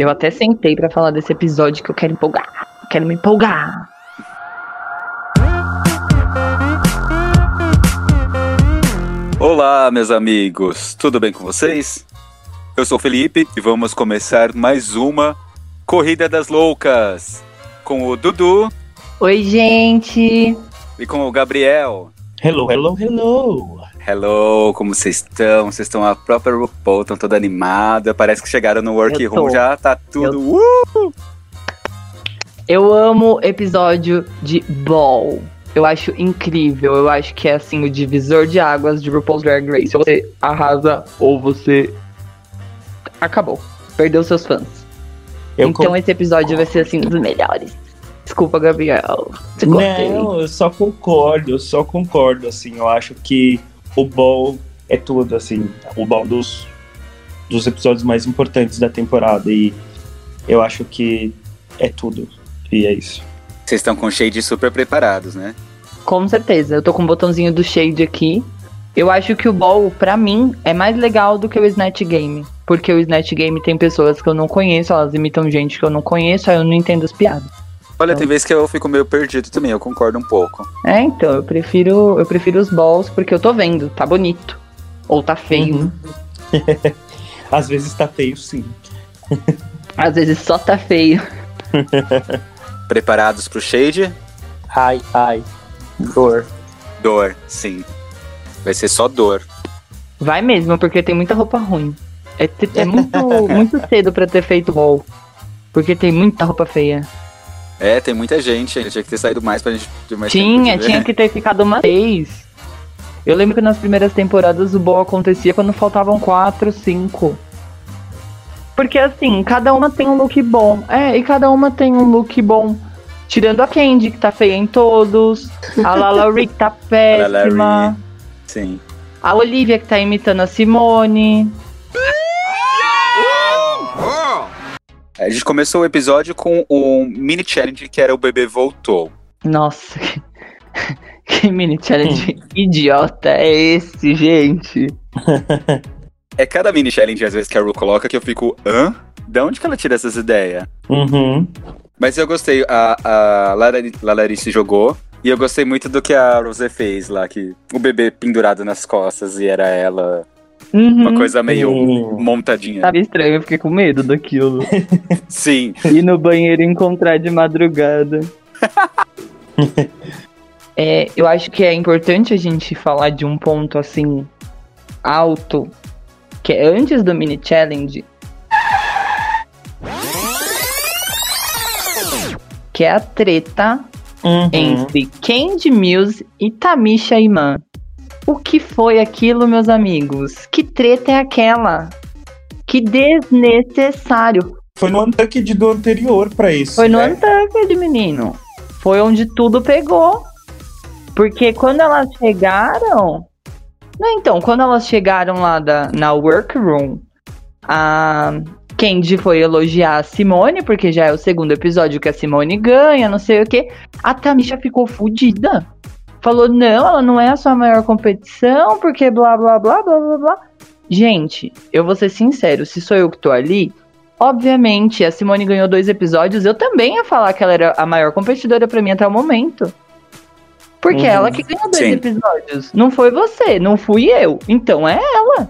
Eu até sentei pra falar desse episódio que eu quero empolgar. Quero me empolgar. Olá, meus amigos, tudo bem com vocês? Eu sou o Felipe e vamos começar mais uma Corrida das Loucas com o Dudu Oi, gente. e com o Gabriel. Hello, hello, hello. Hello, como vocês estão? Vocês estão a própria RuPaul, estão toda animada. Parece que chegaram no Eu workroom, já tá tudo. Uh! Eu amo episódio de Ball. Eu acho incrível. Eu acho que é assim o divisor de águas de RuPaul's Drag Race. Ou você arrasa ou você acabou. Perdeu seus fãs. Eu então con- esse episódio vai ser assim um dos melhores. Desculpa, Gabriel. Não, eu só concordo, eu só concordo, assim, eu acho que o ball é tudo, assim, o ball dos, dos episódios mais importantes da temporada e eu acho que é tudo, e é isso. Vocês estão com o shade super preparados, né? Com certeza. Eu tô com o botãozinho do Shade aqui. Eu acho que o Ball, pra mim, é mais legal do que o Snatch Game. Porque o Snatch Game tem pessoas que eu não conheço, elas imitam gente que eu não conheço, aí eu não entendo as piadas. Olha, Então- tem vezes que eu fico meio perdido também, eu concordo um pouco. É, então, eu prefiro, eu prefiro os balls porque eu tô vendo, tá bonito. Ou tá feio. Uhum. Às vezes tá feio, sim. Às vezes só tá feio. Preparados pro shade? Ai, ai, dor. Dor, sim. Vai ser só dor. Vai mesmo, porque tem muita roupa ruim. É, é muito, muito cedo pra ter feito ball. Porque tem muita roupa feia. É, tem muita gente, ainda tinha que ter saído mais pra gente ter mais tempo Tinha, ver. tinha que ter ficado uma vez. Eu lembro que nas primeiras temporadas o ball acontecia quando faltavam quatro, cinco. Porque assim, cada uma tem um look bom. É, e cada uma tem um look bom. Tirando a Candy, que tá feia em todos. A Lala Rick tá péssima. Sim. A Olivia, que tá imitando a Simone. A gente começou o episódio com um mini challenge que era o bebê voltou. Nossa, que, que mini challenge idiota é esse, gente? É cada mini challenge às vezes que a Ru coloca que eu fico, hã? Da onde que ela tira essas ideias? Uhum. Mas eu gostei, a, a Lalarice jogou. E eu gostei muito do que a Rosé fez lá, que o bebê pendurado nas costas e era ela. Uma Uhum. coisa meio Uhum. montadinha. Tava estranho, eu fiquei com medo daquilo. Sim. Ir no banheiro e encontrar de madrugada. É, eu acho que é importante a gente falar de um ponto assim alto, que é antes do mini challenge. Que é a treta Uhum. entre Candy Mills e Tamisha Iman. O que foi aquilo, meus amigos? Que treta é aquela? Que desnecessário. Foi no Untucked do anterior pra isso. Foi no né? Untucked, menino. Foi onde tudo pegou. Porque quando elas chegaram. Não, então, quando elas chegaram lá da, na workroom, a Candy foi elogiar a Simone, porque já é o segundo episódio que a Simone ganha, não sei o quê. A Tamisha ficou fodida. Falou, não, ela não é a sua maior competição, porque blá blá blá blá blá blá. Gente, eu vou ser sincero, se sou eu que tô ali, Obviamente, a Simone ganhou dois episódios. Eu também ia falar que ela era a maior competidora pra mim até o momento. Porque Uhum. ela que ganhou dois Sim. episódios. Não foi você, não fui eu. Então é ela.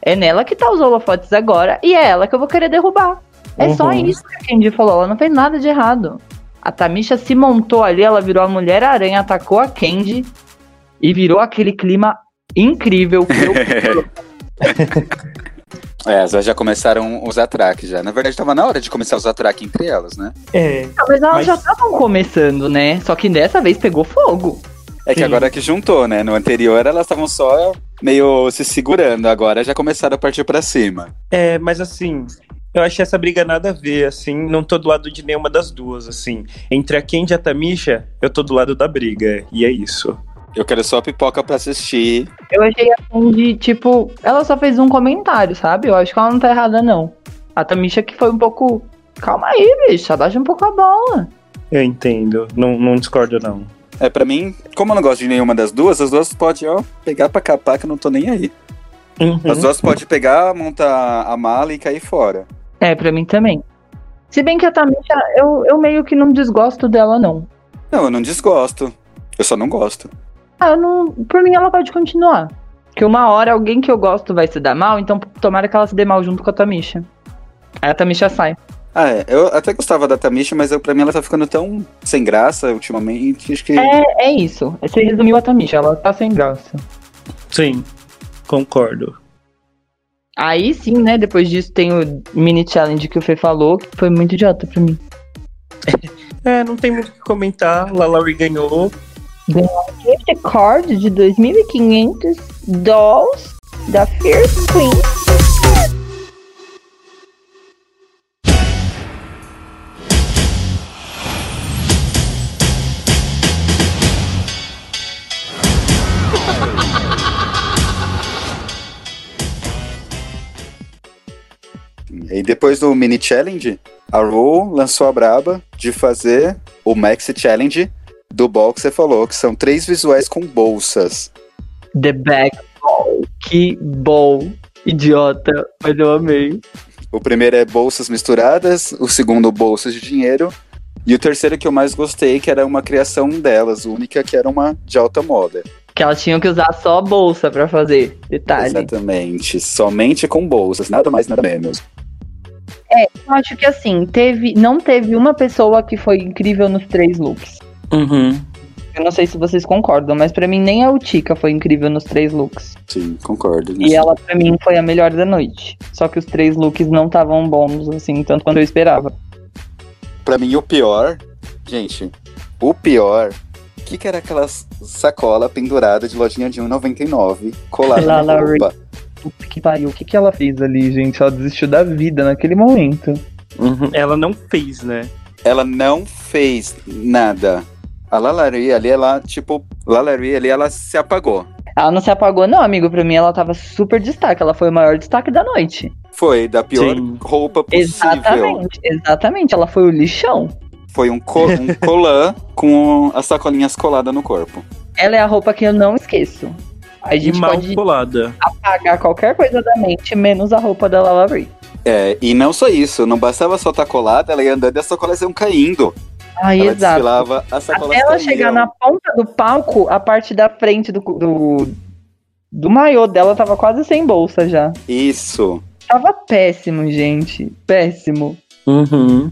É nela que tá os holofotes agora e é ela que eu vou querer derrubar. É só Uhum. isso que a Candy falou. Ela não fez nada de errado. A Tamisha se montou ali, ela virou a Mulher-Aranha, atacou a Candy e virou aquele clima incrível que eu É, elas já começaram os atraques já. Na verdade, tava na hora de começar os atraques entre elas, né? É. Mas elas Mas- já estavam começando, né? Só que dessa vez pegou fogo. É que Sim. agora que juntou, né? No anterior elas estavam só meio se segurando, agora já começaram a partir pra cima. É, mas assim, eu achei essa briga nada a ver, assim, não tô do lado de nenhuma das duas, assim. Entre a Candy e a Tamisha, eu tô do lado da briga, e é isso. Eu quero só pipoca pra assistir. Eu achei assim de, tipo, ela só fez um comentário, sabe? Eu acho que ela não tá errada, não. A Tamisha que foi um pouco. Calma aí, bicho, abaixa um pouco a bola. Eu entendo, não, não discordo não. É, pra mim, como eu não gosto de nenhuma das duas, as duas podem, ó, pegar pra capar que eu não tô nem aí. Uhum. As duas podem pegar, montar a mala e cair fora. É, pra mim também. Se bem que a Tamisha, eu, eu meio que não desgosto dela, não. Não, eu não desgosto. Eu só não gosto. Ah, eu não. Por mim, ela pode continuar. Que uma hora alguém que eu gosto vai se dar mal, então tomara que ela se dê mal junto com a Tamisha. Aí a Tamisha sai. Ah, é. Eu até gostava da Tamisha, mas eu, pra mim ela tá ficando tão sem graça ultimamente. Acho que. É, é isso. Você resumiu a Tamisha, ela tá sem graça. Sim, concordo. Aí sim, né? Depois disso tem o mini challenge que o Fê falou, que foi muito idiota pra mim. É, não tem muito o que comentar. Lalaurie ganhou. Gift card de 2.500 dolls da Fierce Queen. E depois do mini challenge, a Ru lançou a braba de fazer o Maxi Challenge do ball que você falou, que são três visuais com bolsas. The Bag Ball. Que ball. Idiota, mas eu amei. O primeiro é bolsas misturadas, o segundo bolsas de dinheiro, e o terceiro que eu mais gostei, que era uma criação delas, única, que era uma de alta moda. Que elas tinham que usar só a bolsa pra fazer. Detalhe. Exatamente, somente com bolsas, nada mais, nada menos. Eu acho que assim, teve, não teve uma pessoa que foi incrível nos três looks. Uhum. Eu não sei se vocês concordam, mas pra mim nem a Utica foi incrível nos três looks. Sim, concordo. E ela pra mim foi a melhor da noite. Só que os três looks não estavam bons assim, tanto quanto eu esperava. Pra mim, o pior, gente, o pior, o que, que era aquela sacola pendurada de lojinha de 1,99 colada Lá, na roupa? Puta que pariu, o que, que ela fez ali, gente? Ela desistiu da vida naquele momento. Uhum. Ela não fez, né? Ela não fez nada. A Lalari ali, ela, tipo, Lalari ali, ela se apagou. Ela não se apagou, não, amigo. Pra mim, ela tava super destaque. Ela foi o maior destaque da noite. Foi da pior Sim. roupa possível. Exatamente, exatamente. Ela foi o lixão. Foi um, co um colã com as sacolinhas coladas no corpo. Ela é a roupa que eu não esqueço. A gente mal pode apagar qualquer coisa da mente, menos a roupa da Lala Ray. É, e não só isso, não bastava só estar colada, ela ia andando e as sacolas iam caindo. Ai, ela exato. desfilava, as sacolas Até ela caíam. chegar na ponta do palco, a parte da frente do, do, do maiô dela tava quase sem bolsa já. Isso. Tava péssimo, gente. Péssimo. Uhum.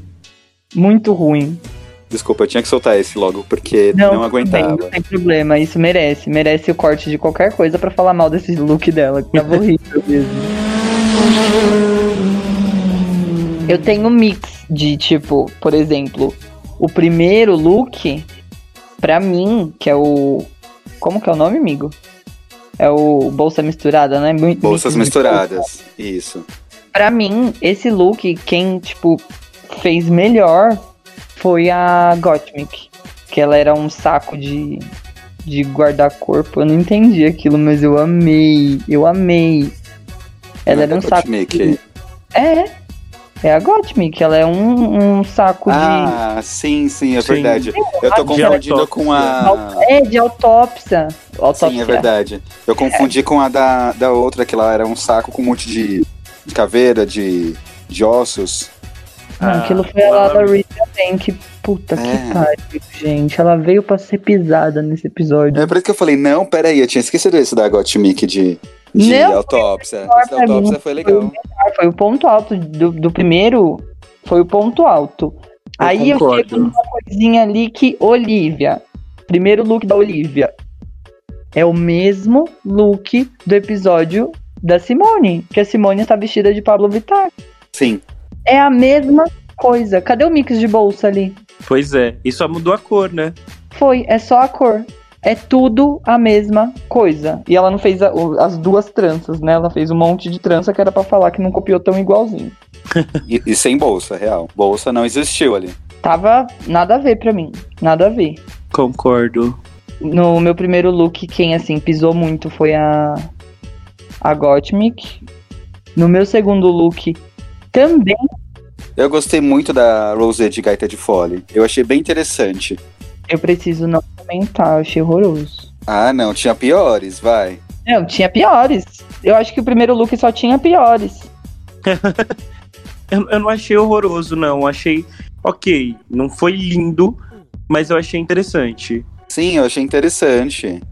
Muito ruim. Desculpa, eu tinha que soltar esse logo, porque não, tudo aguentava. bem, não tem problema. Isso merece. Merece o corte de qualquer coisa pra falar mal desse look dela, que tava horrível mesmo. Eu tenho um mix de, tipo, por exemplo, o primeiro look, pra mim, que é o. Como que é o nome, amigo? É o bolsa misturada, né? Bolsas misturadas. Isso. Pra mim, esse look, quem, tipo, fez melhor foi a Gottmik. Que ela era um saco de, de guarda-corpo. Eu não entendi aquilo, mas eu amei. Eu amei. Ela era um saco. Mickey. É. É a Gottmik. Ela é um, um saco Ah, sim, sim, é Sim. verdade. Eu tô De confundindo com a. de. É, de autópsia. autópsia. Sim, é verdade. Eu confundi com a da, da outra, que lá era um saco com um monte de, de caveira, de, de ossos. Não, Ah, aquilo foi a ela- Lala Reed também, que puta É. que pariu, gente. Ela veio pra ser pisada nesse episódio. É por isso que eu falei, não, peraí, eu tinha esquecido esse da Gottmik de, de Não, autópsia. Esse da pra mim. autópsia foi legal. Ah, Foi o ponto alto do, do primeiro. Foi o ponto alto. Aí eu concordo. chego numa coisinha ali que Olivia. Primeiro look da Olivia. É o mesmo look do episódio da Simone. Que a Simone está vestida de Pablo Vittar. Sim. É a mesma coisa. Cadê o mix de bolsa ali? Pois é. E só mudou a cor, né? Foi, é só a cor. É tudo a mesma coisa. E ela não fez a- as duas tranças, né? Ela fez um monte de trança que era pra falar que não copiou tão igualzinho. E, e sem bolsa, real. Bolsa não existiu ali. Tava nada a ver pra mim. Nada a ver. Concordo. No meu primeiro look, quem assim pisou muito foi a. A Gottmik. No meu segundo look, também. Eu gostei muito da Rosé de Gaita de Fole. Eu achei bem interessante. Eu preciso não comentar, eu achei horroroso. Ah, não, tinha piores, vai. Não, tinha piores. Eu acho que o primeiro look só tinha piores. Eu, eu não achei horroroso, não. Achei ok. Não foi lindo, mas eu achei interessante. Sim, eu achei interessante.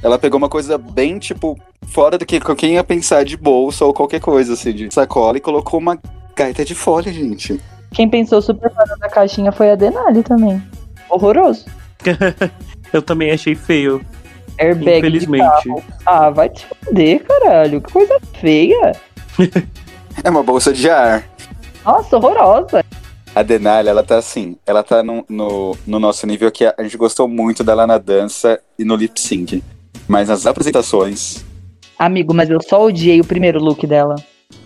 Ela pegou uma coisa bem, tipo, fora do que quem ia pensar de bolsa ou qualquer coisa, assim, de sacola, e colocou uma gaita de folha, gente. Quem pensou super fora da caixinha foi a Denali também. Horroroso. eu também achei feio. Airbag Infelizmente. Ah, vai te foder, caralho. Que coisa feia. é uma bolsa de ar. Nossa, horrorosa. A Denali, ela tá assim, ela tá no, no, no, nosso nível que a gente gostou muito dela na dança e no lip sync. Mas nas apresentações. Amigo, mas eu só odiei o primeiro look dela.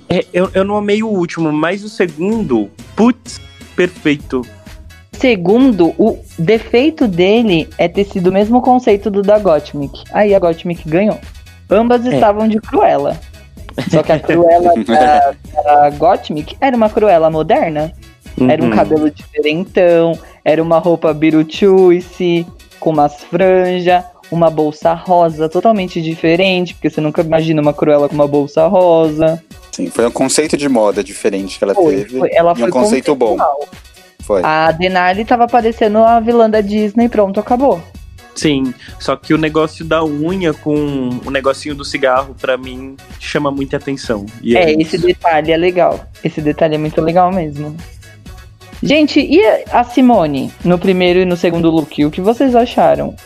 É, eu, eu não amei o último, mas o segundo, putz, perfeito. Segundo, o defeito dele é ter sido o mesmo conceito do da Gottmik. Aí a Gottmik ganhou. Ambas é. estavam de Cruella. Só que a Cruella da, da Gottmik era uma Cruella moderna. Uhum. Era um uhum. cabelo diferentão, era uma roupa biruchuice, com umas franjas, uma bolsa rosa totalmente diferente, porque você nunca imagina uma Cruella com uma bolsa rosa. Sim, foi um conceito de moda diferente que ela foi, teve. Foi, ela foi um conceito bom. Foi. A Denali tava parecendo a vilã da Disney, pronto, acabou. Sim, só que o negócio da unha com o negocinho do cigarro, para mim, chama muita atenção. é, é esse detalhe é legal. Esse detalhe é muito legal mesmo. Gente, e a Simone no primeiro e no segundo look? O que vocês acharam?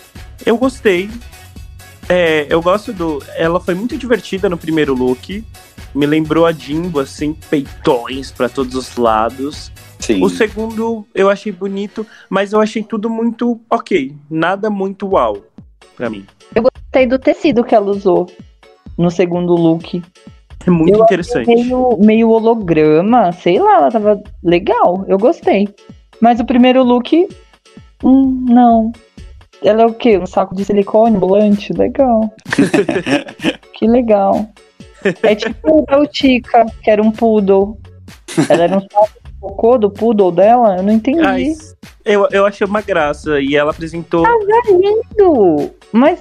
Eu gostei. É, eu gosto do. Ela foi muito divertida no primeiro look. Me lembrou a Jimbo, assim, peitões para todos os lados. Sim. O segundo eu achei bonito, mas eu achei tudo muito ok. Nada muito uau pra mim. Eu gostei do tecido que ela usou no segundo look. É muito eu interessante. Meio, meio holograma, sei lá, ela tava legal, eu gostei. Mas o primeiro look, hum, não. Ela é o quê? Um saco de silicone volante? Legal. que legal. É tipo o Beltica, que era um poodle. Ela era um saco de cocô do poodle dela? Eu não entendi. Ai, eu, eu achei uma graça. E ela apresentou. Mas é lindo! Mas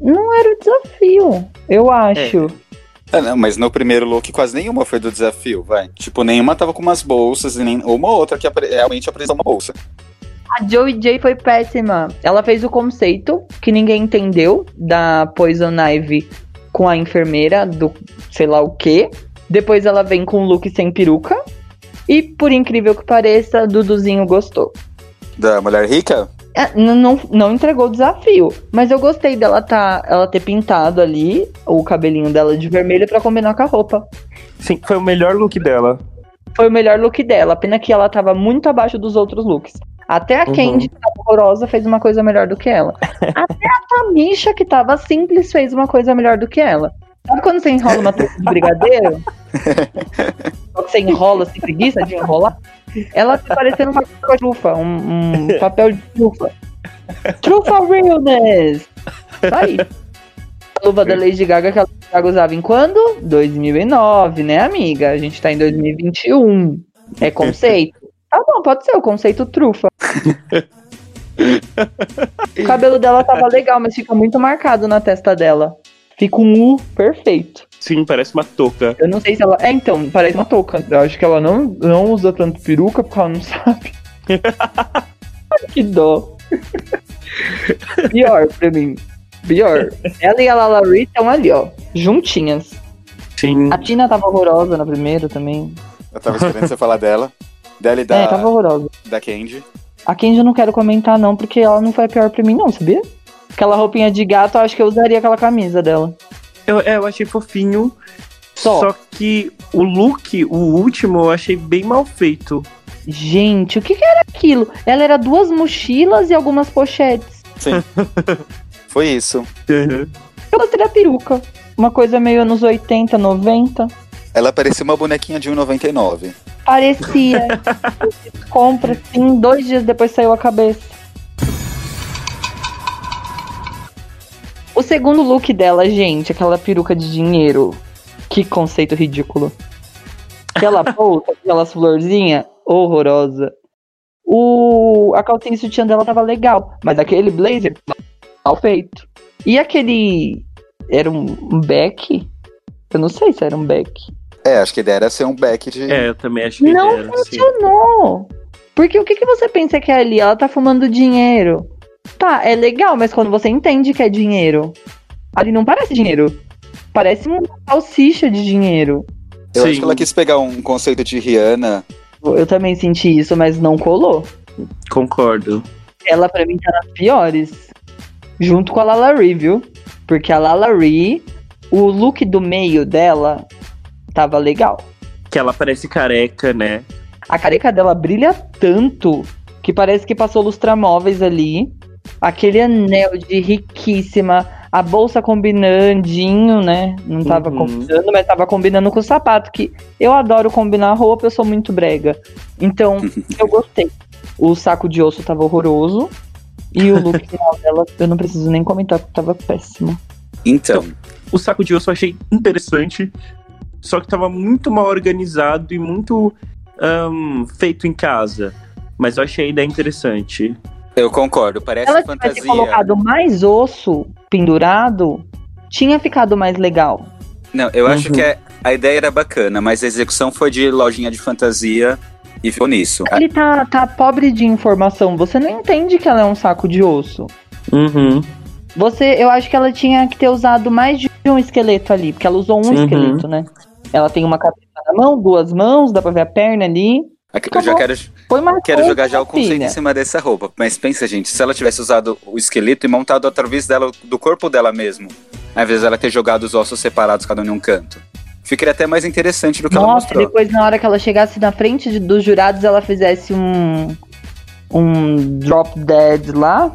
não era o desafio, eu acho. É. É, não, mas no primeiro look quase nenhuma foi do desafio, vai. Tipo, nenhuma tava com umas bolsas, e nem uma outra que apre realmente apresentou uma bolsa. A Joey J foi péssima. Ela fez o conceito que ninguém entendeu da Poison Ivy com a enfermeira do sei lá o que. Depois ela vem com o look sem peruca. E por incrível que pareça, Duduzinho gostou. Da mulher rica? É, não, não entregou o desafio. Mas eu gostei dela tá, ela ter pintado ali o cabelinho dela de vermelho para combinar com a roupa. Sim, foi o melhor look dela. Foi o melhor look dela. Pena que ela tava muito abaixo dos outros looks. Até a uhum. Candy, que tava horrorosa, fez uma coisa melhor do que ela. Até a Tamisha, que tava simples, fez uma coisa melhor do que ela. Sabe quando você enrola uma trufa de brigadeiro? você enrola, sem preguiça de enrolar? Ela tá parecendo uma trufa, um, um papel de trufa. Trufa realness! Tá aí. A luva da Lady Gaga que a Lady Gaga usava em quando? 2009, né, amiga? A gente tá em 2021. É conceito? Tá bom, pode ser o conceito trufa. o cabelo dela tava legal, mas fica muito marcado na testa dela. Fica um U perfeito. Sim, parece uma touca. Eu não sei se ela. É, então, parece uma touca. Eu acho que ela não, não usa tanto peruca porque ela não sabe. que dó. Pior pra mim. Pior. Ela e a Lala Ree estão ali, ó. Juntinhas. Sim. A Tina tava horrorosa na primeira também. Eu tava esperando você falar dela. Dela e da. É, tava horrorosa. Da Candy. A Candy eu não quero comentar, não, porque ela não foi a pior pra mim, não, sabia? Aquela roupinha de gato, eu acho que eu usaria aquela camisa dela. Eu, é, eu achei fofinho. Só. Só que o look, o último, eu achei bem mal feito. Gente, o que, que era aquilo? Ela era duas mochilas e algumas pochetes. Sim. Foi isso. Uhum. Eu gostei da peruca. Uma coisa meio anos 80, 90. Ela parecia uma bonequinha de 1,99. Parecia. Compra, sim, dois dias depois saiu a cabeça. O segundo look dela, gente, aquela peruca de dinheiro. Que conceito ridículo. Aquela bolsa, aquelas florzinhas, horrorosa. O, a calcinha e sutiã dela tava legal, mas aquele blazer, mal feito. E aquele. Era um, um back? Eu não sei se era um back. É, acho que a ideia era ser um back de. É, eu também acho que Não era, assim. funcionou. Porque o que, que você pensa que é ali? Ela tá fumando dinheiro. Tá, é legal, mas quando você entende que é dinheiro, ali não parece dinheiro. Parece uma salsicha de dinheiro. Eu Sim. acho que ela quis pegar um conceito de Rihanna. Eu também senti isso, mas não colou. Concordo. Ela pra mim tá nas piores. Junto com a Lala Ree, viu? Porque a Lala Ree, o look do meio dela tava legal. Que ela parece careca, né? A careca dela brilha tanto que parece que passou lustramóveis ali. Aquele anel de riquíssima, a bolsa combinandinho, né? Não tava Uhum. combinando, mas tava combinando com o sapato, que eu adoro combinar roupa, eu sou muito brega. Então, eu gostei. O saco de osso tava horroroso. E o look final dela, eu não preciso nem comentar, porque tava péssimo. Então, O saco de osso eu achei interessante, só que tava muito mal organizado e muito ahn, feito em casa. Mas eu achei a ideia interessante. eu concordo. Parece Se ela tivesse fantasia. colocado mais osso pendurado, tinha ficado mais legal. Não, eu acho Uhum. que é- a ideia era bacana, mas a execução foi de lojinha de fantasia e ficou nisso. Ele tá, tá pobre de informação. Você não entende que ela é um saco de osso. Uhum. Você, eu acho que ela tinha que ter usado mais de um esqueleto ali, porque ela usou um Uhum. esqueleto, né? Ela tem uma cabeça na mão, duas mãos, dá pra ver a perna ali. Aqui- Eu já quero, Foi mais quero jogar já o conceito filha. em cima dessa roupa. Mas pensa, gente, se ela tivesse usado o esqueleto e montado através dela, do corpo dela mesmo, ao invés dela ter jogado os ossos separados, cada um em um canto, ficaria até mais interessante do que ela Nossa, mostrou. depois na hora que ela chegasse na frente de- dos jurados, ela fizesse um um drop dead lá.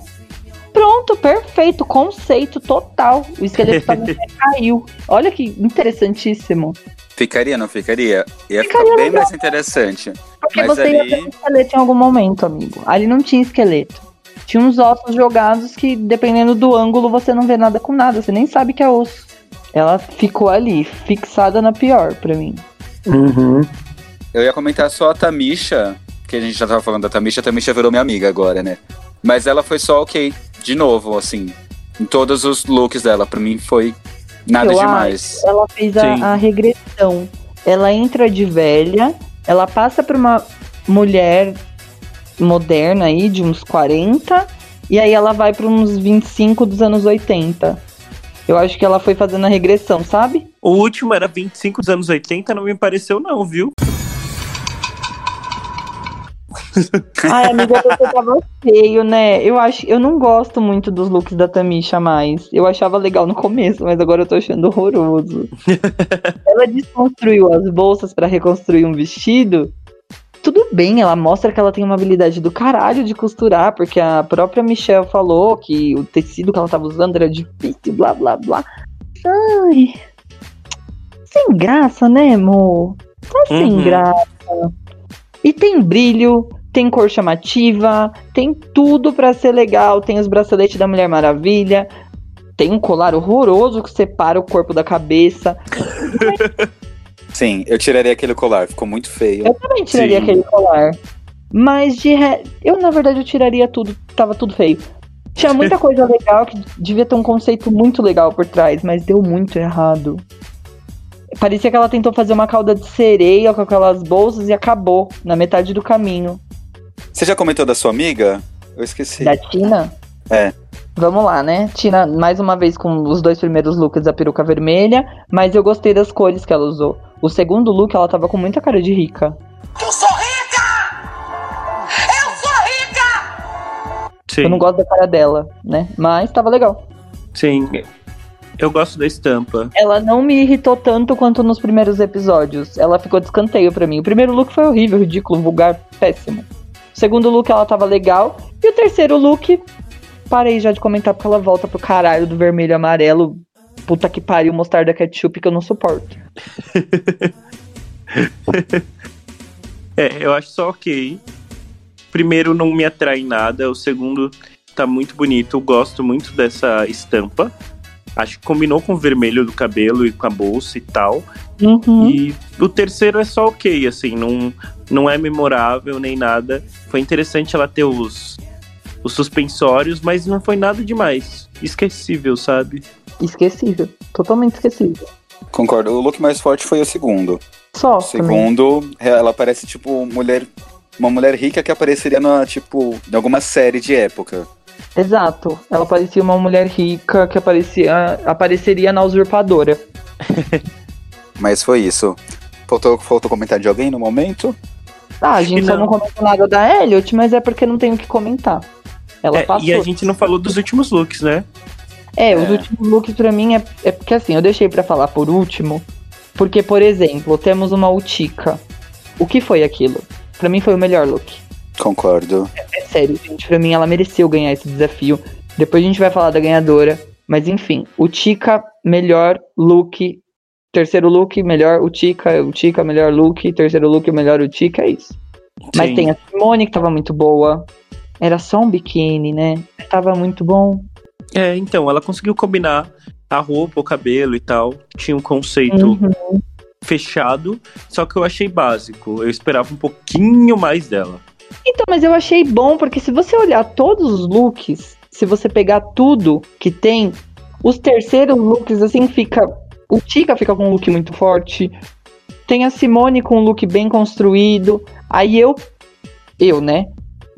Pronto, perfeito, conceito total. O esqueleto também caiu. Olha que interessantíssimo. Ficaria, não ficaria? Ia Ficaria ficar bem legal. mais interessante. Porque Mas você ia ali- ter um esqueleto em algum momento, amigo. Ali não tinha esqueleto. Tinha uns ossos jogados que, dependendo do ângulo, você não vê nada com nada. Você nem sabe que é osso. Ela ficou ali, fixada na pior pra mim. Uhum. Eu ia comentar só a Tamisha, que a gente já tava falando da Tamisha, a Tamisha virou minha amiga agora, né? Mas ela foi só ok, de novo, assim, em todos os looks dela. Pra mim foi nada Eu demais. Ela fez a, a regressão. Ela entra de velha, ela passa pra uma mulher moderna aí, de uns 40, e aí ela vai pra uns 25 dos anos 80. Eu acho que ela foi fazendo a regressão, sabe? O último era 25 dos anos 80, não me pareceu não, viu? Ai, amiga, você tava feio, né? Eu acho, eu não gosto muito dos looks da Tamisha mais. Eu achava legal no começo, mas agora eu tô achando horroroso. ela desconstruiu as bolsas pra reconstruir um vestido. Bem, ela mostra que ela tem uma habilidade do caralho de costurar, porque a própria Michelle falou que o tecido que ela tava usando era difícil, blá blá blá. Ai. Sem graça, né, amor? Tá sem Uhum. graça. E tem brilho, tem cor chamativa, tem tudo pra ser legal. Tem os braceletes da Mulher Maravilha, tem um colar horroroso que separa o corpo da cabeça. Sim, eu tiraria aquele colar, ficou muito feio. Eu também tiraria Sim. aquele colar. Mas de re... eu, na verdade, eu tiraria tudo, tava tudo feio. Tinha muita coisa legal que devia ter um conceito muito legal por trás, mas deu muito errado. Parecia que ela tentou fazer uma cauda de sereia com aquelas bolsas e acabou na metade do caminho. Você já comentou da sua amiga? Eu esqueci. Da Tina? É. Vamos lá, né? Tina, mais uma vez com os dois primeiros looks da peruca vermelha, mas eu gostei das cores que ela usou. O segundo look, ela tava com muita cara de rica. Eu sou rica! Eu sou rica! Sim, Eu não gosto da cara dela, né? Mas tava legal. sim. Eu gosto da estampa. Ela não me irritou tanto quanto nos primeiros episódios. Ela ficou de escanteio pra mim. O primeiro look foi horrível, ridículo, vulgar, péssimo. O segundo look ela tava legal. E o terceiro look, parei já de comentar porque ela volta pro caralho do vermelho e amarelo. Puta que pariu, mostarda ketchup que eu não suporto. É, eu acho só ok. Primeiro não me atrai nada, o segundo tá muito bonito, eu gosto muito dessa estampa. Acho que combinou com o vermelho do cabelo e com a bolsa e tal. Uhum. E o terceiro é só ok, assim, não, não é memorável nem nada. Foi interessante ela ter os, os suspensórios, mas não foi nada demais. Esquecível, sabe? Esquecível. Totalmente esquecível. Concordo. O look mais forte foi o segundo. Só. também. Segundo, ela parece tipo mulher, uma mulher rica que apareceria na, tipo, em alguma série de época. Exato. Ela parecia uma mulher rica que aparecia, apareceria na usurpadora. Mas foi isso. Faltou, faltou comentário de alguém no momento? Ah, a gente que só não. não comentou nada da Elliot, mas é porque não tem o que comentar. Ela É, passou. e a gente não falou dos últimos looks, né? É, os É. últimos looks pra mim é, é porque assim, eu deixei pra falar por último, porque, por exemplo, temos uma Utica. O que foi aquilo? Pra mim foi o melhor look. Concordo. É sério, gente, pra mim ela mereceu ganhar esse desafio. Depois a gente vai falar da ganhadora, mas enfim, Utica, melhor look. Terceiro look, melhor Utica, Utica, melhor look. Terceiro look, melhor Utica, é isso. Mas Sim. tem a Simone que tava muito boa. Era só um biquíni, né? Tava muito bom. É, então, ela conseguiu combinar a roupa, o cabelo e tal. Tinha um conceito Uhum. fechado, só que eu achei básico. Eu esperava um pouquinho mais dela. Então, mas eu achei bom, porque se você olhar todos os looks, se você pegar tudo que tem, os terceiros looks, assim, fica. O Tika fica com um look muito forte. Tem a Simone com um look bem construído. Aí eu, eu, né?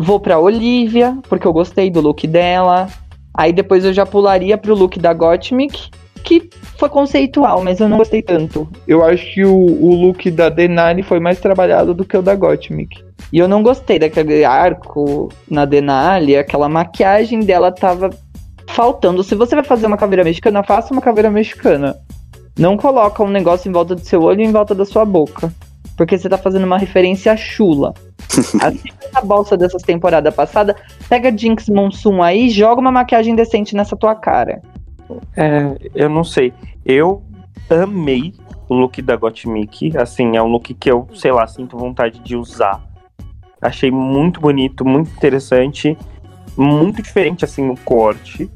Vou pra Olivia, porque eu gostei do look dela. Aí depois eu já pularia pro look da Gottmik, que foi conceitual, mas eu não gostei tanto. Eu acho que o, o look da Denali foi mais trabalhado do que o da Gottmik. E eu não gostei daquele arco na Denali, aquela maquiagem dela tava faltando. Se você vai fazer uma caveira mexicana, faça uma caveira mexicana. Não coloca um negócio em volta do seu olho e em volta da sua boca. Porque você tá fazendo uma referência chula. Assista a bolsa dessas temporadas passadas, pega Jinx Monsoon aí e joga uma maquiagem decente nessa tua cara. É, eu não sei. Eu amei o look da Gottmik. Assim, é um look que eu, sei lá, sinto vontade de usar. Achei muito bonito, muito interessante. Muito diferente, assim, o corte.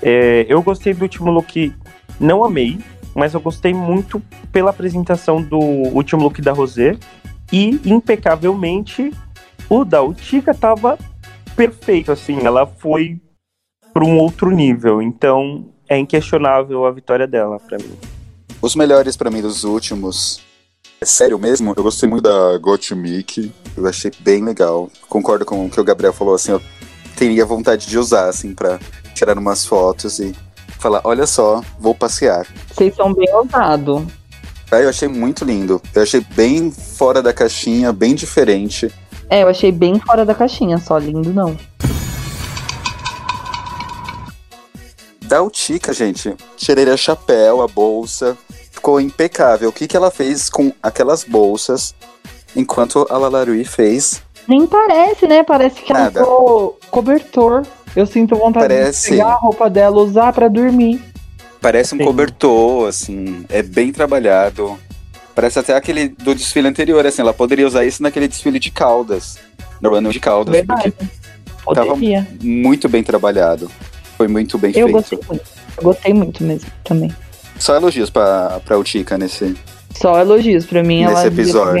É, eu gostei do último look, não amei, mas eu gostei muito pela apresentação do último look da Rosé. E, impecavelmente, o da Utica tava perfeito, assim. Ela foi para um outro nível. Então, é inquestionável a vitória dela pra mim. Os melhores pra mim dos últimos. É sério mesmo? Eu gostei muito da Gottmik. Eu achei bem legal. Concordo com o que o Gabriel falou, assim, eu teria vontade de usar, assim, pra tirar umas fotos e falar, olha só, vou passear. Vocês são bem ousados. Aí eu achei muito lindo. Eu achei bem fora da caixinha, bem diferente. É, eu achei bem fora da caixinha, só lindo não. Da Utica, gente, tirei a chapéu, a bolsa, ficou impecável. O que, que ela fez com aquelas bolsas, enquanto a Lalarui fez? Nem parece, né? Parece que ela usou cobertor. Eu sinto vontade Parece. de pegar a roupa dela, usar pra dormir. Parece um Sim. cobertor, assim, é bem trabalhado. Parece até aquele do desfile anterior, assim, ela poderia usar isso naquele desfile de Caldas, no ano de Caldas, Verdade. porque Tava- Poderia. muito bem trabalhado. Foi muito bem Eu feito. gostei muito. Eu gostei muito mesmo também. Só elogios pra, pra Utica nesse. Só elogios pra mim, Nesse ela episódio.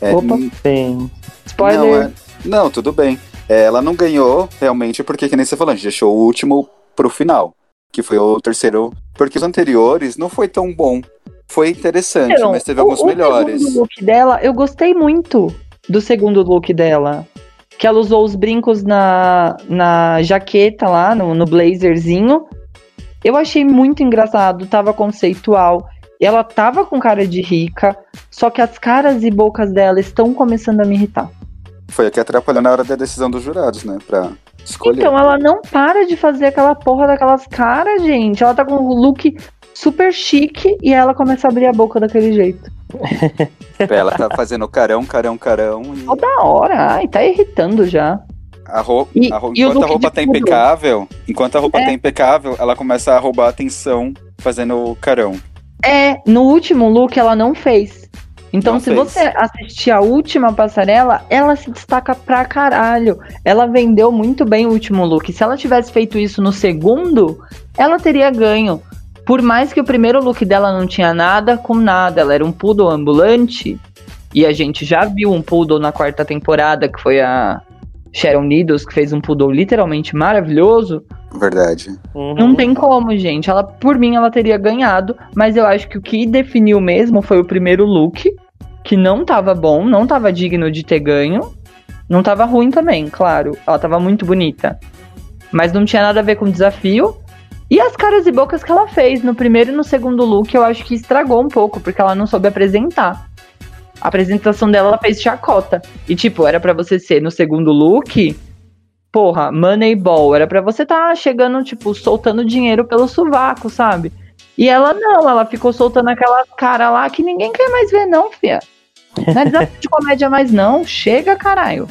É, Opa. n- Tem. Spoiler. Não, é- não, tudo bem. É, ela não ganhou realmente porque, que nem você falou, a gente deixou o último pro final, que foi o terceiro. Porque os anteriores não foi tão bom. Foi interessante, Então, mas teve o- alguns o melhores. segundo look dela, eu gostei muito do segundo look dela. Que ela usou os brincos na, na jaqueta lá, no, no blazerzinho. Eu achei muito engraçado, tava conceitual. Ela tava com cara de rica, só que as caras e bocas dela estão começando a me irritar. Foi a que atrapalhou na hora da decisão dos jurados, né? Pra escolher. Então, ela não para de fazer aquela porra daquelas caras, gente. Ela tá com um look super chique e ela começa a abrir a boca daquele jeito. Ela tá fazendo carão, carão, carão. E Toda hora. Ai, tá irritando já. a roupa, E- a roupa- enquanto a roupa tá impecável, enquanto a roupa É. tá impecável, ela começa a roubar a atenção fazendo carão. É, no último look ela não fez. Então, Não se fez. você assistir a última passarela, ela se destaca pra caralho. Ela vendeu muito bem o último look. Se ela tivesse feito isso no segundo, ela teria ganho. Por mais que o primeiro look dela não tinha nada com nada, ela era um poodle ambulante. E a gente já viu um poodle na quarta temporada, que foi a Sharon Needles, que fez um poodle literalmente maravilhoso. Verdade. Uhum. Não tem como, gente. Ela, por mim, ela teria ganhado, mas eu acho que o que definiu mesmo foi o primeiro look que não tava bom, não tava digno de ter ganho. Não tava ruim também, claro. Ela tava muito bonita. Mas não tinha nada a ver com o desafio. E as caras e bocas que ela fez no primeiro e no segundo look, eu acho que estragou um pouco, porque ela não soube apresentar. A apresentação dela ela fez chacota. E, tipo, era para você ser no segundo look. Porra, Moneyball. Era para você tá chegando, tipo, soltando dinheiro pelo sovaco, sabe? E ela não, ela ficou soltando aquela cara lá que ninguém quer mais ver, não, fia. Não é desafio de comédia mais, não. Chega, caralho.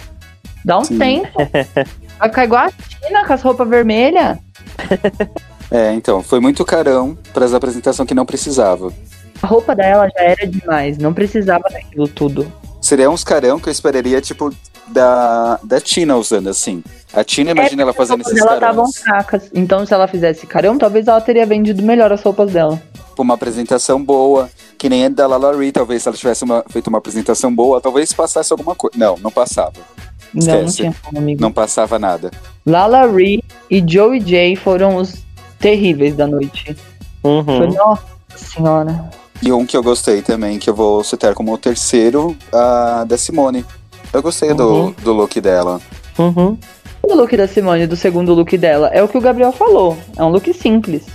Dá um Sim. tempo. Vai ficar igual a Tina com as roupas vermelhas. É, então, foi muito carão para as apresentações que não precisava. A roupa dela já era demais, não precisava daquilo tudo. Seria uns carão que eu esperaria, tipo, da, da Tina usando, assim. A Tina, imagina ela fazendo esses dela estavam carões. fracas. Então, se ela fizesse carão, talvez ela teria vendido melhor as roupas dela. Uma apresentação boa, que nem a da Lala Ree, talvez se ela tivesse uma- feito uma apresentação boa, talvez passasse alguma coisa. Não, não passava. Não, não tinha como, amigo. Não passava nada. Lala Ree e Joey J foram os terríveis da noite. Uhum. Foi, nossa senhora. E um que eu gostei também, que eu vou citar como o terceiro, a da Simone. Eu gostei do, Uhum. do look dela. Uhum. O look da Simone, do segundo look dela, é o que o Gabriel falou. É um look simples.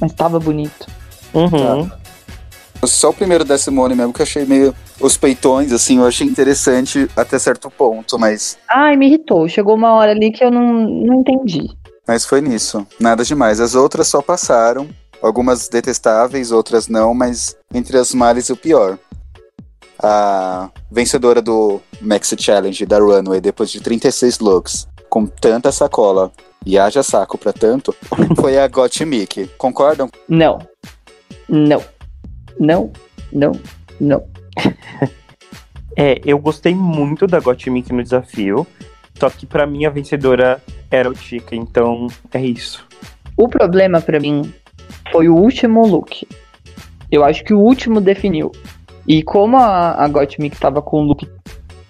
Mas tava bonito. Uhum. Só o primeiro da Simone mesmo, que eu achei meio. Os peitões, assim, eu achei interessante até certo ponto, mas, Ai, me irritou. Chegou uma hora ali que eu não, não entendi. mas foi nisso. Nada demais. As outras só passaram. Algumas detestáveis, outras não, mas entre as males o pior. A vencedora do Maxi Challenge da Runway, depois de 36 looks, com tanta sacola e haja saco pra tanto, foi a Gottmik. Concordam? Não. Não. Não. Não. Não. É, eu gostei muito da Gottmik no desafio. Só que pra mim a vencedora era o Tika, então é isso. O problema pra mim foi o último look. Eu acho que o último definiu. E como a, a Gottmik tava com um look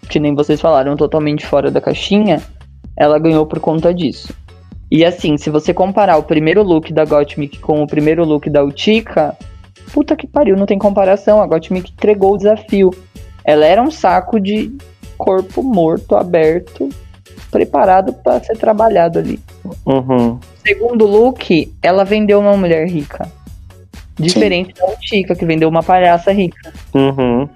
que nem vocês falaram, totalmente fora da caixinha, ela ganhou por conta disso. E assim, se você comparar o primeiro look da Gottmik com o primeiro look da Utica, puta que pariu, não tem comparação. A Gottmik entregou o desafio. Ela era um saco de corpo morto, aberto, preparado para ser trabalhado ali. Uhum. Segundo look, ela vendeu uma mulher rica. Diferente da Utica, que vendeu uma palhaça rica. Uhum.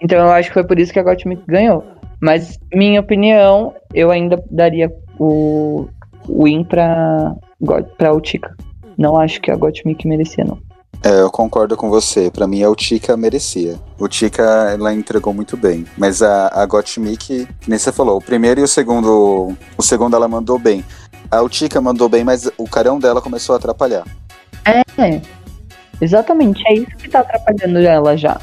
Então eu acho que foi por isso que a Gottmik ganhou. Mas, minha opinião, eu ainda daria o win pra, pra Utica. Não acho que a Gottmik merecia, não. É, eu concordo com você. Pra mim, a Utica merecia. O Tika, ela entregou muito bem. Mas a, a Gottmik, que nem você falou, o primeiro e o segundo. O segundo ela mandou bem. A Utica mandou bem, mas o carão dela começou a atrapalhar. É, exatamente. É isso que tá atrapalhando ela já.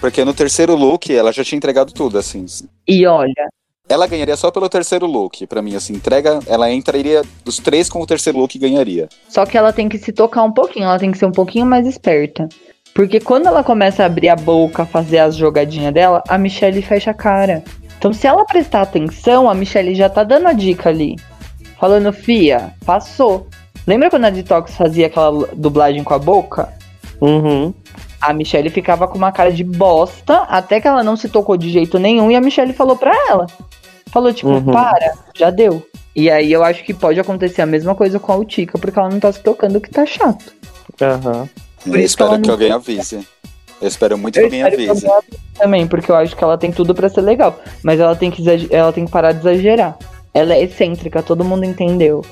Porque no terceiro look, ela já tinha entregado tudo, assim. E olha, Ela ganharia só pelo terceiro look. Pra mim, assim, entrega. Ela entraria dos três com o terceiro look e ganharia. Só que ela tem que se tocar um pouquinho, ela tem que ser um pouquinho mais esperta. Porque quando ela começa a abrir a boca, fazer as jogadinhas dela, a Michelle fecha a cara. Então, se ela prestar atenção, a Michelle já tá dando a dica ali. Falando, fia, passou. Lembra quando a Detox fazia aquela dublagem com a boca? Uhum. A Michelle ficava com uma cara de bosta, até que ela não se tocou de jeito nenhum, e a Michelle falou pra ela. Falou, tipo, Uhum. para, já deu. E aí eu acho que pode acontecer a mesma coisa com a Utica, porque ela não tá se tocando que tá chato. Aham. Por eu que espero ela que alguém avise. Eu espero muito que Eu alguém espero que avise. alguém avise também, porque eu acho que ela tem tudo pra ser legal. Mas ela tem que, ela tem que parar de exagerar. Ela é excêntrica, todo mundo entendeu.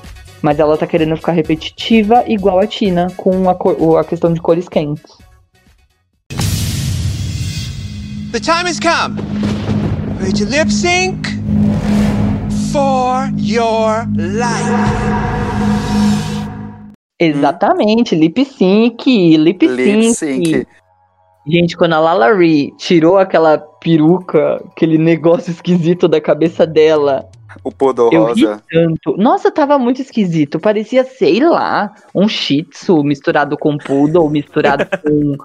Mas ela tá querendo ficar repetitiva, igual a Tina, com a, cor- a questão de cores quentes. The time has come to lip sync for your life. Exatamente, lip sync, lip sync. Lip sync. Gente, quando a Lala Ree tirou aquela peruca, aquele negócio esquisito da cabeça dela, O Podo eu ri Rosa. tanto. Nossa, tava muito esquisito. Parecia, sei lá, um shih tzu misturado com poodle, misturado com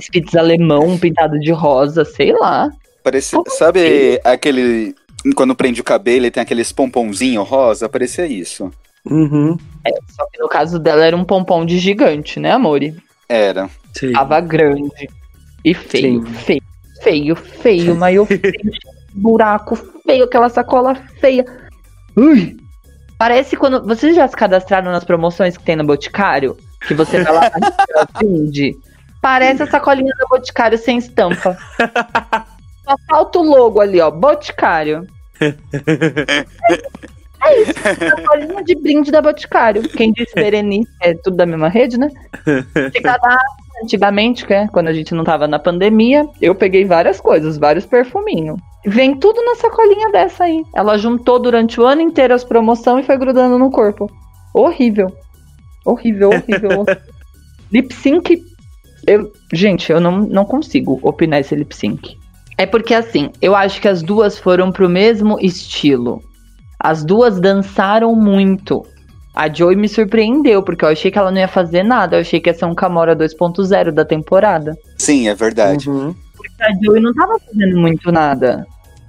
spitz alemão pintado de rosa, sei lá. Parece, sabe aquele. Quando prende o cabelo e tem aqueles pomponzinho rosa? Parecia isso. Uhum. Só que no caso dela era um pompom de gigante, né, amore? Era. Sim. Tava grande e feio, Sim. feio. feio, feio, maiô feio, buraco feio, aquela sacola feia. Ui! Parece quando. Vocês já se cadastraram nas promoções que tem no Boticário? Que você vai lá vende? Parece a sacolinha do Boticário sem estampa. Só falta o logo ali, ó. Boticário. É isso, sacolinha de brinde da Boticário. Quem disse Berenice é tudo da mesma rede, né? Se cadastra antigamente, que é, quando a gente não tava na pandemia, eu peguei várias coisas, vários perfuminhos. Vem tudo na sacolinha dessa aí. Ela juntou durante o ano inteiro as promoções e foi grudando no corpo. Horrível. Horrível, horrível. lip sync. Eu, gente, eu não, não consigo opinar esse lip sync. É porque assim, eu acho que as duas foram pro mesmo estilo. As duas dançaram muito. A Joey me surpreendeu, porque eu achei que ela não ia fazer nada. Eu achei que ia ser um Camora 2.0 da temporada. Sim, é verdade. Uhum. Porque a Joey não tava fazendo muito nada.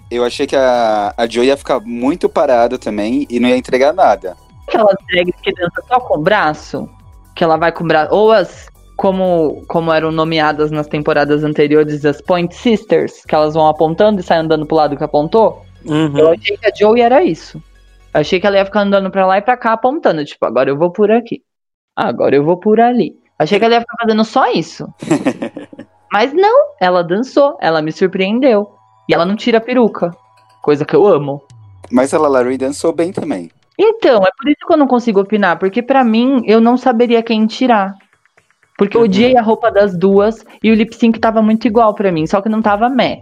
Eu achei que a, a Joy ia ficar muito parada também e não ia entregar nada. Aquelas drags que dançam só com o braço, que ela vai com o braço. Ou as, como, como eram nomeadas nas temporadas anteriores, as Point Sisters, que elas vão apontando e saem andando pro lado que apontou. Eu Uhum. achei que a Joey era isso. Eu achei que ela ia ficar andando pra lá e pra cá apontando. Tipo, agora eu vou por aqui. Agora eu vou por ali. Achei que ela ia ficar fazendo só isso. Mas não, ela dançou, ela me surpreendeu. E ela não tira a peruca. Coisa que eu amo. Mas a Lalari dançou bem também. Então, é por isso que eu não consigo opinar, porque pra mim eu não saberia quem tirar. Porque eu Uhum. odiei a roupa das duas e o lip sync tava muito igual pra mim, só que não tava meh.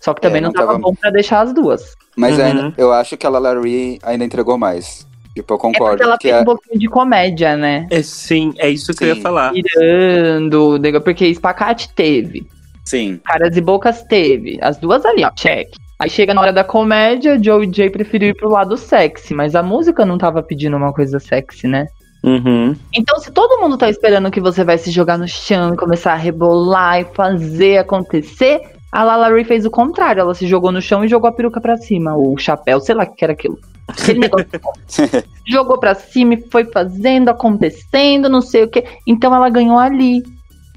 Só que também É, não, não tava, tava- bom pra deixar as duas. Mas Uhum. ainda, eu acho que a Lalari ainda entregou mais. Tipo, eu É porque concordo. ela que fez a- um pouquinho de comédia, né? É, sim, é isso que eu ia Sim. falar. Tirando, porque espacate teve, Sim. caras e bocas teve, as duas ali, ó, check. Aí chega na hora da comédia, Joe e Jay preferiu ir pro lado sexy, mas a música não tava pedindo uma coisa sexy, né? Uhum. Então, se todo mundo tá esperando que você vai se jogar no chão e começar a rebolar e fazer acontecer, a Lalari fez o contrário. Ela se jogou no chão e jogou a peruca pra cima, o chapéu, sei lá o que era aquilo. Aquele negócio. jogou pra cima e foi fazendo, acontecendo, não sei o que. Então ela ganhou ali.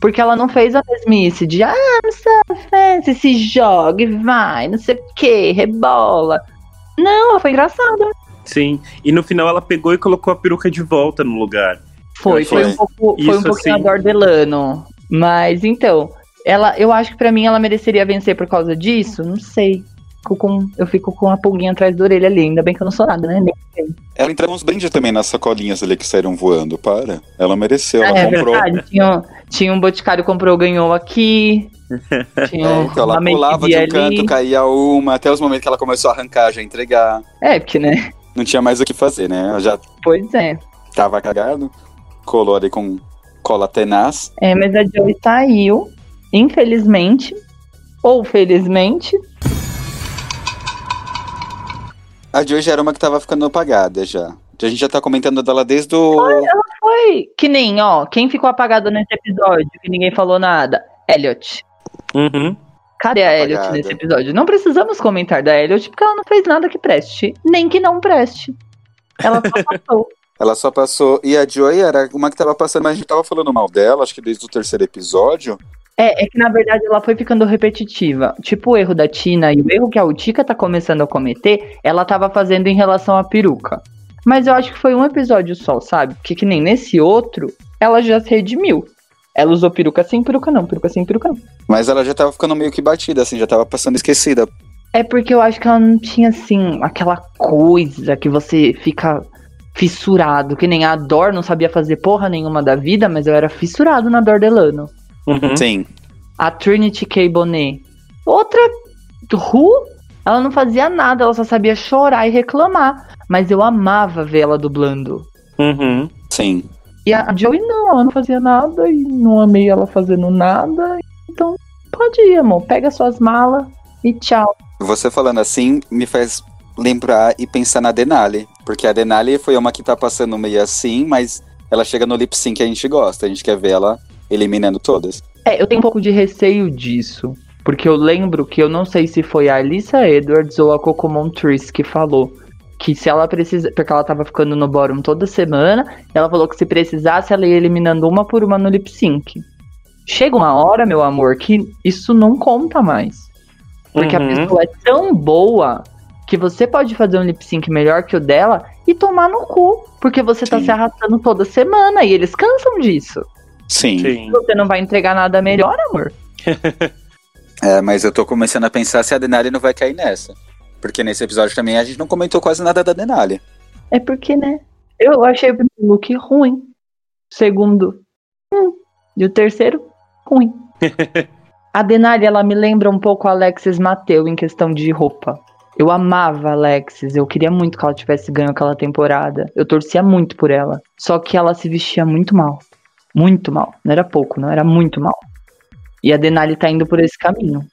Porque ela não fez a mesmice de, ah, não sei, fancy, se joga e vai, não sei o que, rebola. Não, ela foi engraçada. Sim. E no final ela pegou e colocou a peruca de volta no lugar. Foi, foi, Foi. um pouco, foi Isso, um pouquinho assim. a Dor Delano. Mas então, ela, eu acho que pra mim ela mereceria vencer por causa disso. Não sei. Fico com, eu fico com a pulguinha atrás da orelha ali. Ainda bem que eu não sou nada, né? Nem- Ela entregou uns brindes também nas sacolinhas ali que saíram voando. Para. Ela mereceu. Ela é comprou. verdade. Tinha, tinha um boticário comprou, ganhou aqui. Tinha É, então ela uma pulava de um ali. canto, caía uma, até os momentos que ela começou a arrancar, já entregar. É, porque, né? Não tinha mais o que fazer, né? Ela já Pois é. tava cagado, colou ali com cola tenaz. É, mas a Joey saiu, infelizmente. Ou felizmente. A Joy já era uma que tava ficando apagada já. A gente já tá comentando dela desde o. Foi que nem, ó, quem ficou apagado nesse episódio, que ninguém falou nada? Elliot. Uhum. Cadê a Elliot Apagada. nesse episódio? Não precisamos comentar da Elliot porque ela não fez nada que preste, nem que não preste. Ela só passou. Ela só passou. E a Joy era uma que tava passando, mas a gente tava falando mal dela, acho que desde o terceiro episódio. É, é que na verdade ela foi ficando repetitiva. Tipo o erro da Tina e o erro que a Utica tá começando a cometer, ela tava fazendo em relação à peruca. Mas eu acho que foi um episódio só, sabe? Porque que nem nesse outro, ela já se redimiu. Ela usou peruca sem peruca não, peruca sem peruca não. Mas ela já tava ficando meio que batida, assim, já tava passando esquecida. É porque eu acho que ela não tinha, assim, aquela coisa que você fica fissurado. Que nem a Dor não sabia fazer porra nenhuma da vida, mas eu era fissurado na Dor Delano. Uhum. Sim. A Trinity K. Bonet. Outra Ru, ela não fazia nada, ela só sabia chorar e reclamar. Mas eu amava ver ela dublando. Uhum. Sim. E a Joey não, ela não fazia nada e não amei ela fazendo nada. Então, pode ir, amor. Pega suas malas e tchau. Você falando assim me faz lembrar e pensar na Denali. Porque a Denali foi uma que tá passando meio assim, mas ela chega no lip sync que a gente gosta. A gente quer ver ela eliminando todas. É, eu tenho um pouco de receio disso. Porque eu lembro que eu não sei se foi a Alissa Edwards ou a Coco Montrese que falou. Que se ela precisa. Porque ela tava ficando no bórum toda semana. Ela falou que se precisasse, ela ia eliminando uma por uma no lip sync. Chega uma hora, meu amor, que isso não conta mais. Porque a Uhum. pessoa é tão boa que você pode fazer um lip sync melhor que o dela e tomar no cu. Porque você tá Sim. se arrastando toda semana e eles cansam disso. Sim. Sim. Você não vai entregar nada melhor, amor. É, mas eu tô começando a pensar se a Denali não vai cair nessa. Porque nesse episódio também a gente não comentou quase nada da Denali. É porque, né? Eu achei o primeiro look ruim. O segundo, hum. E o terceiro, ruim. a Denali, ela me lembra um pouco a Alexis Mateu em questão de roupa. Eu amava a Alexis, eu queria muito que ela tivesse ganho aquela temporada. Eu torcia muito por ela. Só que ela se vestia muito mal. Muito mal. Não era pouco, não, era muito mal. E a Denali tá indo por esse caminho.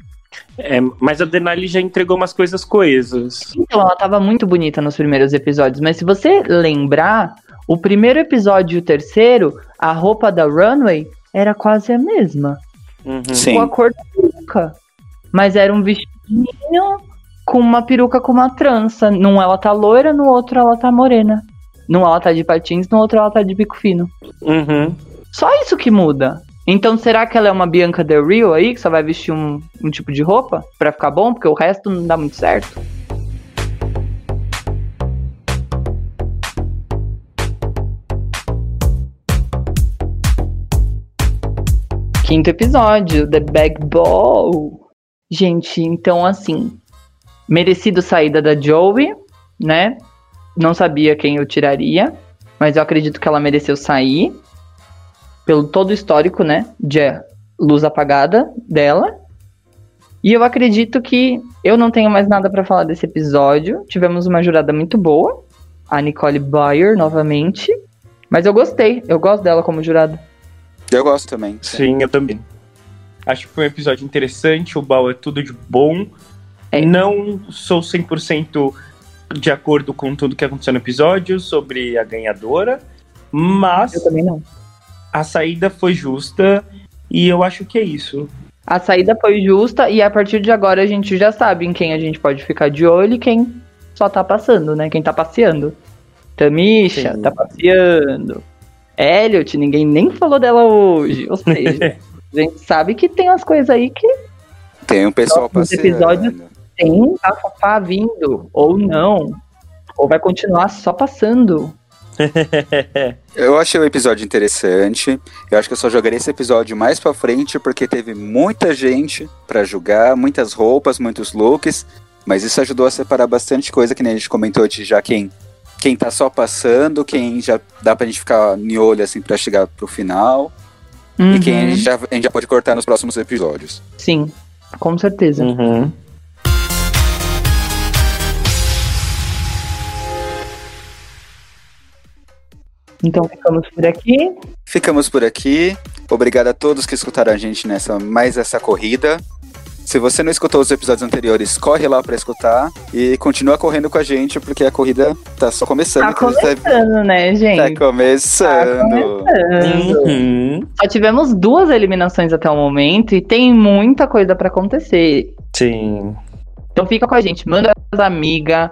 É, mas a Denali já entregou umas coisas coesas. Então, ela tava muito bonita nos primeiros episódios, mas se você lembrar, o primeiro episódio e o terceiro, a roupa da Runway era quase a mesma. Uhum. Sim. Com a cor da peruca. Mas era um vestidinho com uma peruca com uma trança. Num ela tá loira, no outro ela tá morena. Num ela tá de patins, no outro ela tá de bico fino. Uhum. Só isso que muda. Então, será que ela é uma Bianca Del Rio aí, que só vai vestir um, um tipo de roupa pra ficar bom? Porque o resto não dá muito certo. Quinto episódio, The Bag Ball. Gente, então assim, merecido saída da Joey, né? Não sabia quem eu tiraria, mas eu acredito que ela mereceu sair pelo todo o histórico, né, de luz apagada dela. E eu acredito que eu não tenho mais nada pra falar desse episódio. Tivemos uma jurada muito boa, a Nicole Bayer novamente, mas eu gostei, eu gosto dela como jurada. Eu gosto também. Sim, eu também. Acho que foi um episódio interessante, o Bal é tudo de bom. É. Não sou 100% de acordo com tudo que aconteceu no episódio sobre a ganhadora, mas Eu também não. A saída foi justa e eu acho que é isso. A saída foi justa e a partir de agora a gente já sabe em quem a gente pode ficar de olho e quem só tá passando, né? Quem tá passeando. Tamisha Sim. tá passeando. Elliot, ninguém nem falou dela hoje. Ou seja, a gente sabe que tem umas coisas aí que Tem um pessoal passeando. episódios. tem bafafá vindo, ou não. Ou vai continuar só passando. Eu achei o episódio interessante. Eu acho que eu só jogaria esse episódio mais pra frente porque teve muita gente pra julgar, muitas roupas, muitos looks. Mas isso ajudou a separar bastante coisa, que nem a gente comentou de já quem, quem tá só passando, quem já dá pra gente ficar em olho assim pra chegar pro final. E quem a Uhum. gente, já, a gente já pode cortar nos próximos episódios. Sim, com certeza. Uhum. Então ficamos por aqui. Ficamos por aqui. Obrigado a todos que escutaram a gente nessa mais essa corrida. Se você não escutou os episódios anteriores, corre lá pra escutar e continua correndo com a gente porque a corrida tá só começando. Tá tá- começando, né, gente? Tá começando. começando. Uhum. Só tivemos duas eliminações até o momento e tem muita coisa pra acontecer. Sim. Então fica com a gente, manda as amigas,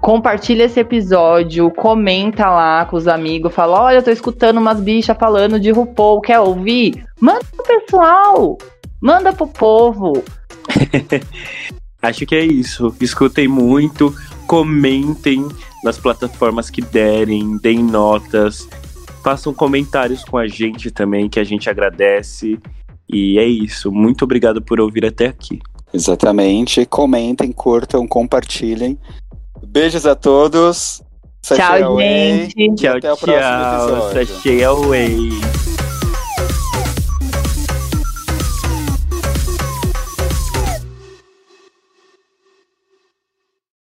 compartilha esse episódio, comenta lá com os amigos, fala, olha, eu tô escutando umas bichas falando de RuPaul, quer ouvir? Manda pro pessoal, manda pro povo. Acho que é isso. Escutem muito, comentem nas plataformas que derem, deem notas, façam comentários com a gente também, que a gente agradece. E é isso. Muito obrigado por ouvir até aqui. Exatamente. Comentem, curtam, compartilhem. Beijos a todos. Tchau, away. gente. Tchau, até o próximo tchau. episódio. Away.